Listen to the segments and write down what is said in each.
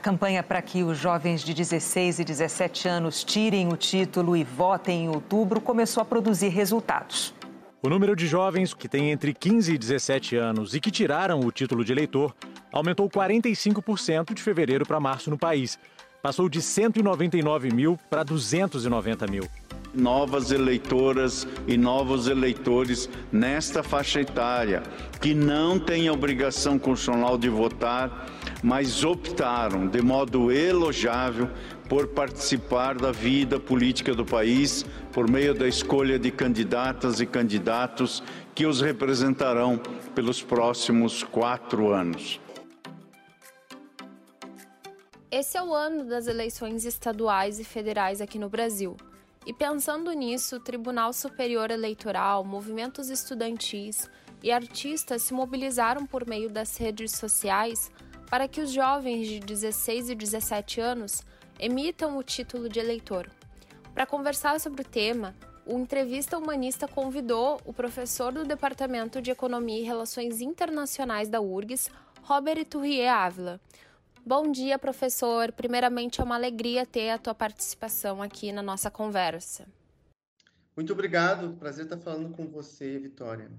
campanha para que os jovens de 16 e 17 anos tirem o título e votem em outubro começou a produzir resultados. O número de jovens que têm entre 15 e 17 anos e que tiraram o título de eleitor aumentou 45% de fevereiro para março no país. Passou de 199 mil para 290 mil novas eleitoras e novos eleitores nesta faixa etária, que não têm a obrigação constitucional de votar, mas optaram de modo elogiável por participar da vida política do país por meio da escolha de candidatas e candidatos que os representarão pelos próximos quatro anos. Esse é o ano das eleições estaduais e federais aqui no Brasil. E pensando nisso, o Tribunal Superior Eleitoral, movimentos estudantis e artistas se mobilizaram por meio das redes sociais para que os jovens de 16 e 17 anos emitam o título de eleitor. Para conversar sobre o tema, o Entrevista Humanista convidou o professor do Departamento de Economia e Relações Internacionais da URGS, Robert Turrier Ávila. Bom dia, professor. Primeiramente, é uma alegria ter a tua participação aqui na nossa conversa. Muito obrigado. Prazer estar falando com você, Vitória.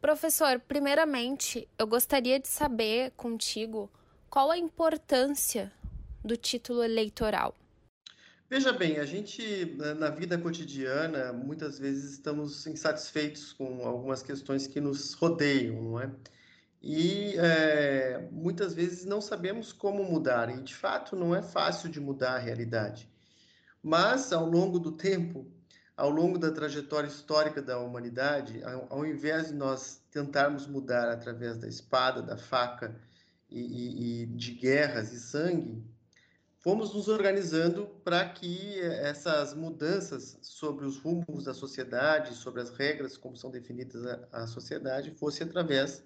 Professor, primeiramente, eu gostaria de saber contigo qual a importância do título eleitoral. Veja bem, a gente na vida cotidiana muitas vezes estamos insatisfeitos com algumas questões que nos rodeiam, não é? E é, muitas vezes não sabemos como mudar, e de fato não é fácil de mudar a realidade. Mas ao longo do tempo, ao longo da trajetória histórica da humanidade, ao, ao invés de nós tentarmos mudar através da espada, da faca e, e, e de guerras e sangue, fomos nos organizando para que essas mudanças sobre os rumos da sociedade, sobre as regras como são definidas a, a sociedade, fosse através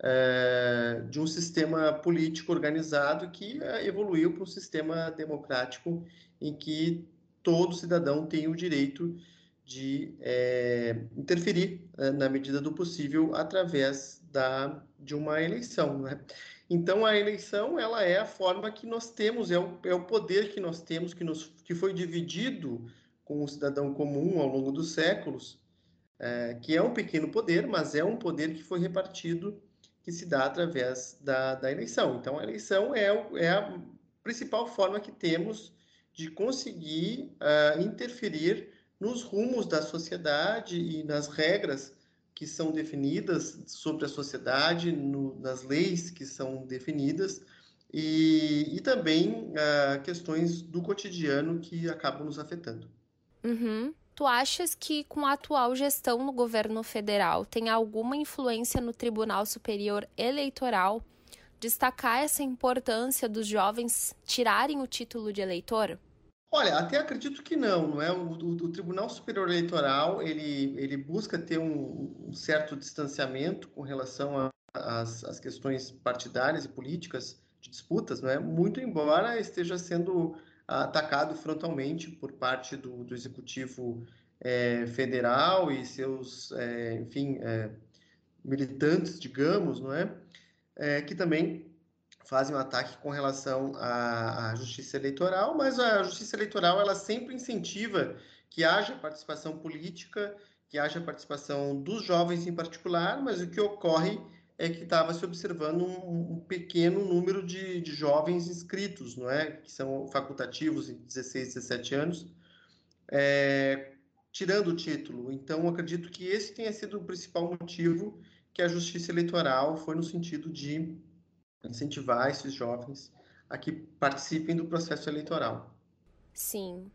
é, de um sistema político organizado que é, evoluiu para um sistema democrático em que todo cidadão tem o direito de é, interferir é, na medida do possível através da, de uma eleição. Né? Então a eleição ela é a forma que nós temos, é o, é o poder que nós temos que, nos, que foi dividido com o cidadão comum ao longo dos séculos, é, que é um pequeno poder, mas é um poder que foi repartido que se dá através da, da eleição. Então, a eleição é, é a principal forma que temos de conseguir uh, interferir nos rumos da sociedade e nas regras que são definidas sobre a sociedade, no, nas leis que são definidas, e, e também uh, questões do cotidiano que acabam nos afetando. Uhum. Tu achas que com a atual gestão no governo federal tem alguma influência no Tribunal Superior Eleitoral destacar essa importância dos jovens tirarem o título de eleitor? Olha, até acredito que não, não é? O, o, o Tribunal Superior Eleitoral ele, ele busca ter um, um certo distanciamento com relação às questões partidárias e políticas de disputas, não é? Muito embora esteja sendo atacado frontalmente por parte do, do executivo é, federal e seus, é, enfim, é, militantes, digamos, não é? é? que também fazem um ataque com relação à, à, justiça eleitoral, mas a justiça eleitoral ela sempre incentiva que haja participação política, que haja participação dos jovens em particular, mas o que ocorre é que estava se observando um, um pequeno número de, de, jovens inscritos, não é? Que são facultativos em 16, 17 anos, é, tirando o título. Então, acredito que esse tenha sido o principal motivo que a justiça eleitoral foi no sentido de incentivar esses jovens a que participem do processo eleitoral. Sim.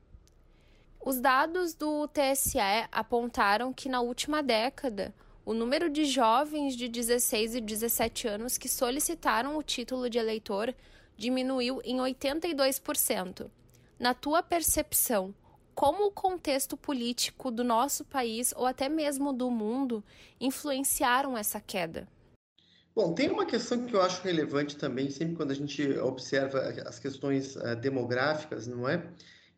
Os dados do TSE apontaram que na última década o número de jovens de 16 e 17 anos que solicitaram o título de eleitor diminuiu em 82%. Na tua percepção, como o contexto político do nosso país ou até mesmo do mundo influenciaram essa queda? Bom, tem uma questão que eu acho relevante também, sempre quando a gente observa as questões uh, demográficas, não é?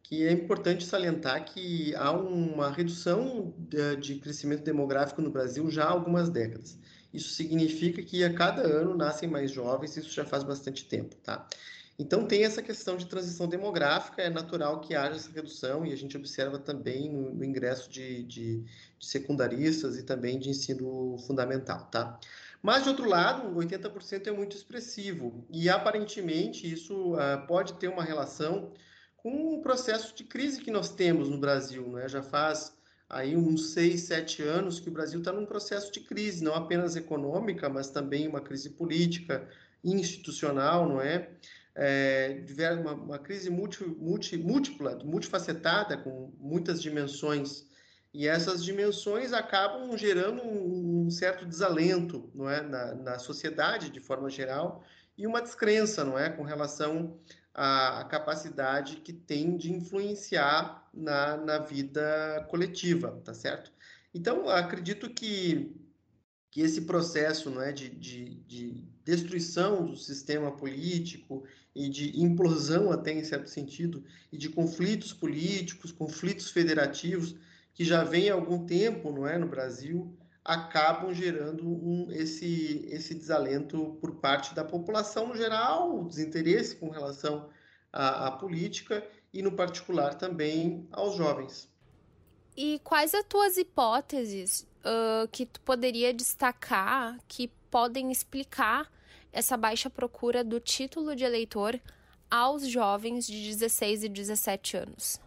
Que é importante salientar que há uma redução de, de, crescimento demográfico no Brasil já há algumas décadas. Isso significa que a cada ano nascem mais jovens, isso já faz bastante tempo, tá? Então, tem essa questão de transição demográfica, é natural que haja essa redução, e a gente observa também no, no ingresso de, de, de, secundaristas e também de ensino fundamental, tá? Mas, de outro lado, 80% é muito expressivo, e aparentemente isso uh, pode ter uma relação com o processo de crise que nós temos no Brasil, né? Já faz aí uns seis, sete anos que o Brasil está num processo de crise, não apenas econômica, mas também uma crise política, institucional, não é? é, uma, uma, crise multi, multi, múltipla, multifacetada, com muitas dimensões, e essas dimensões acabam gerando um, um certo desalento não é? Na, na, sociedade, de forma geral, e uma descrença não é? com relação à capacidade que tem de influenciar na, na vida coletiva, tá certo? Então, acredito que que esse processo não é, de, de, de, destruição do sistema político e de implosão até em certo sentido, e de conflitos políticos, conflitos federativos, que já vem há algum tempo não é, no Brasil, acabam gerando um, esse, esse desalento por parte da população no geral, o desinteresse com relação à, à política e, no particular, também aos jovens. E quais as tuas hipóteses uh, que tu poderia destacar que podem explicar essa baixa procura do título de eleitor aos jovens de 16 e 17 anos?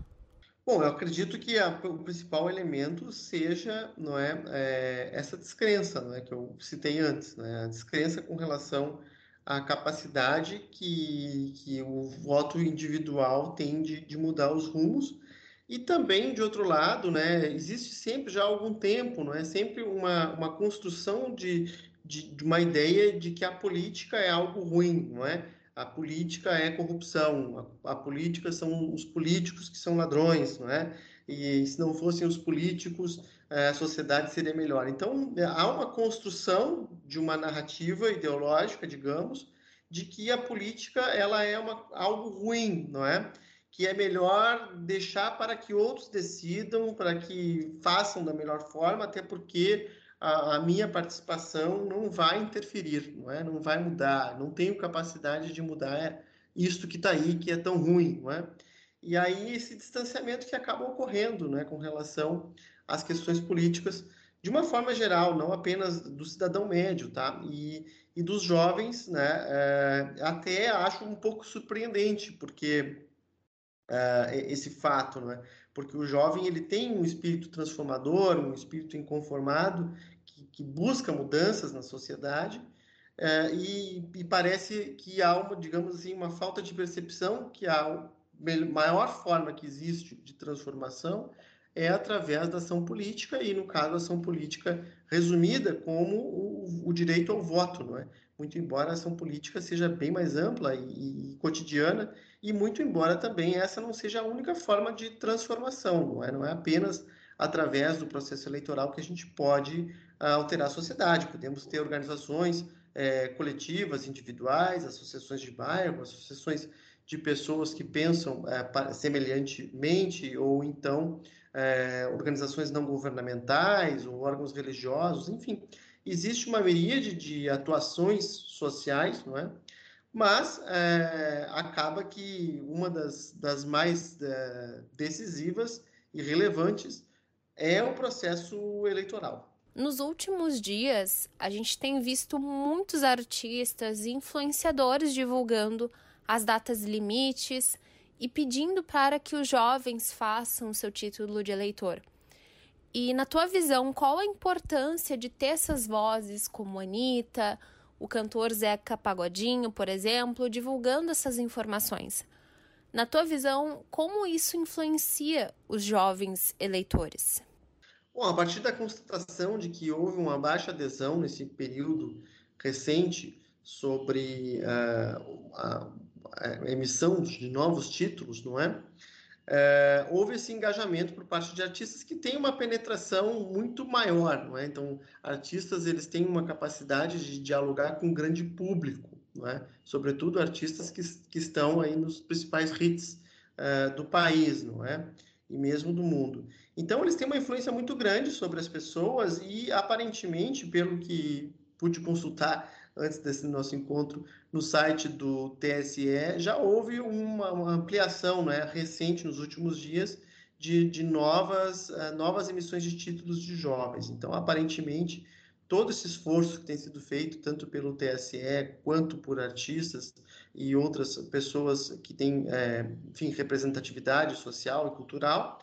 Bom, eu acredito que a, o principal elemento seja, não é, é, essa descrença, não é, que eu citei antes, né, a descrença com relação à capacidade que, que o voto individual tem de, de mudar os rumos e também, de outro lado, né, existe sempre já há algum tempo, não é sempre uma, uma construção de, de, de, uma ideia de que a política é algo ruim, não é? A política é corrupção, a, a política são os políticos que são ladrões, não é? E se não fossem os políticos, eh, a sociedade seria melhor. Então, há uma construção de uma narrativa ideológica, digamos, de que a política ela é uma, algo ruim, não é? que é melhor deixar para que outros decidam, para que façam da melhor forma, até porque a, a, minha participação não vai interferir, não é? Não vai mudar, não tenho capacidade de mudar isto que está aí, que é tão ruim, não é? E aí esse distanciamento que acaba ocorrendo, né, com relação às questões políticas, de uma forma geral, não apenas do cidadão médio, tá? E, e dos jovens, né? É, até acho um pouco surpreendente, porque uh, esse fato, não é? Porque o jovem ele tem um espírito transformador, um espírito inconformado que, que busca mudanças na sociedade uh, e, e, parece que há uma, digamos assim, uma falta de percepção que a maior forma que existe de transformação é através da ação política e, no caso, ação política resumida como o, o direito ao voto, não é? Muito embora a ação política seja bem mais ampla e, e cotidiana e muito embora também essa não seja a única forma de transformação, não é, não é apenas através do processo eleitoral que a gente pode ah, alterar a sociedade. Podemos ter organizações é, coletivas, individuais, associações de bairro, associações de pessoas que pensam é, semelhantemente, ou então é, organizações não governamentais, ou órgãos religiosos, enfim. Existe uma miríade de atuações sociais, não é? mas é, acaba que uma das, das mais é, decisivas e relevantes é o processo eleitoral. Nos últimos dias, a gente tem visto muitos artistas e influenciadores divulgando as datas limites e pedindo para que os jovens façam seu título de eleitor. E na tua visão, qual a importância de ter essas vozes como Anitta, o cantor Zeca Pagodinho, por exemplo, divulgando essas informações. Na tua visão, como isso influencia os jovens eleitores? Bom, a partir da constatação de que houve uma baixa adesão nesse período recente sobre uh, a, emissão de novos títulos, não é? é, houve esse engajamento por parte de artistas que têm uma penetração muito maior, não é? Então, artistas eles têm uma capacidade de dialogar com um grande público, não é? Sobretudo artistas que, que estão aí nos principais hits é, do país, não é? E mesmo do mundo. Então, eles têm uma influência muito grande sobre as pessoas e, aparentemente, pelo que pude consultar antes desse nosso encontro, no site do TSE, já houve uma, uma ampliação né, recente nos últimos dias de, de novas, uh, novas emissões de títulos de jovens. Então, aparentemente, todo esse esforço que tem sido feito, tanto pelo TSE quanto por artistas e outras pessoas que têm, é, enfim, representatividade social e cultural,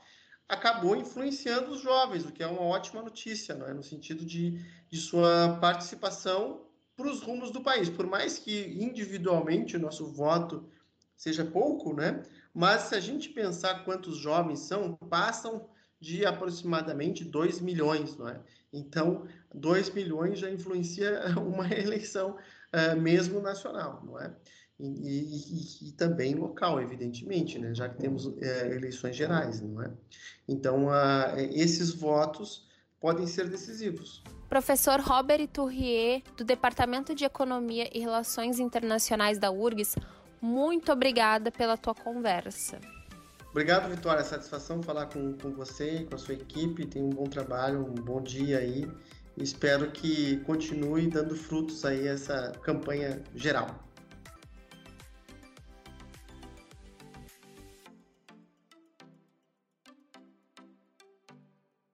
acabou influenciando os jovens, o que é uma ótima notícia, não é? no sentido de, de sua participação para os rumos do país. Por mais que individualmente o nosso voto seja pouco, né? mas se a gente pensar quantos jovens são, passam de aproximadamente 2 milhões, não é? Então, 2 milhões já influencia uma eleição uh, mesmo nacional, não é? E, e, e, também local, evidentemente, né? já que temos uh, eleições gerais, não é? Então, uh, esses votos podem ser decisivos. Professor Robert Tourrier, do Departamento de Economia e Relações Internacionais da URGS, muito obrigada pela tua conversa. Obrigado, Vitória. Satisfação falar com, com você e com a sua equipe. Tenha um bom trabalho, um bom dia aí. Espero que continue dando frutos aí essa campanha geral.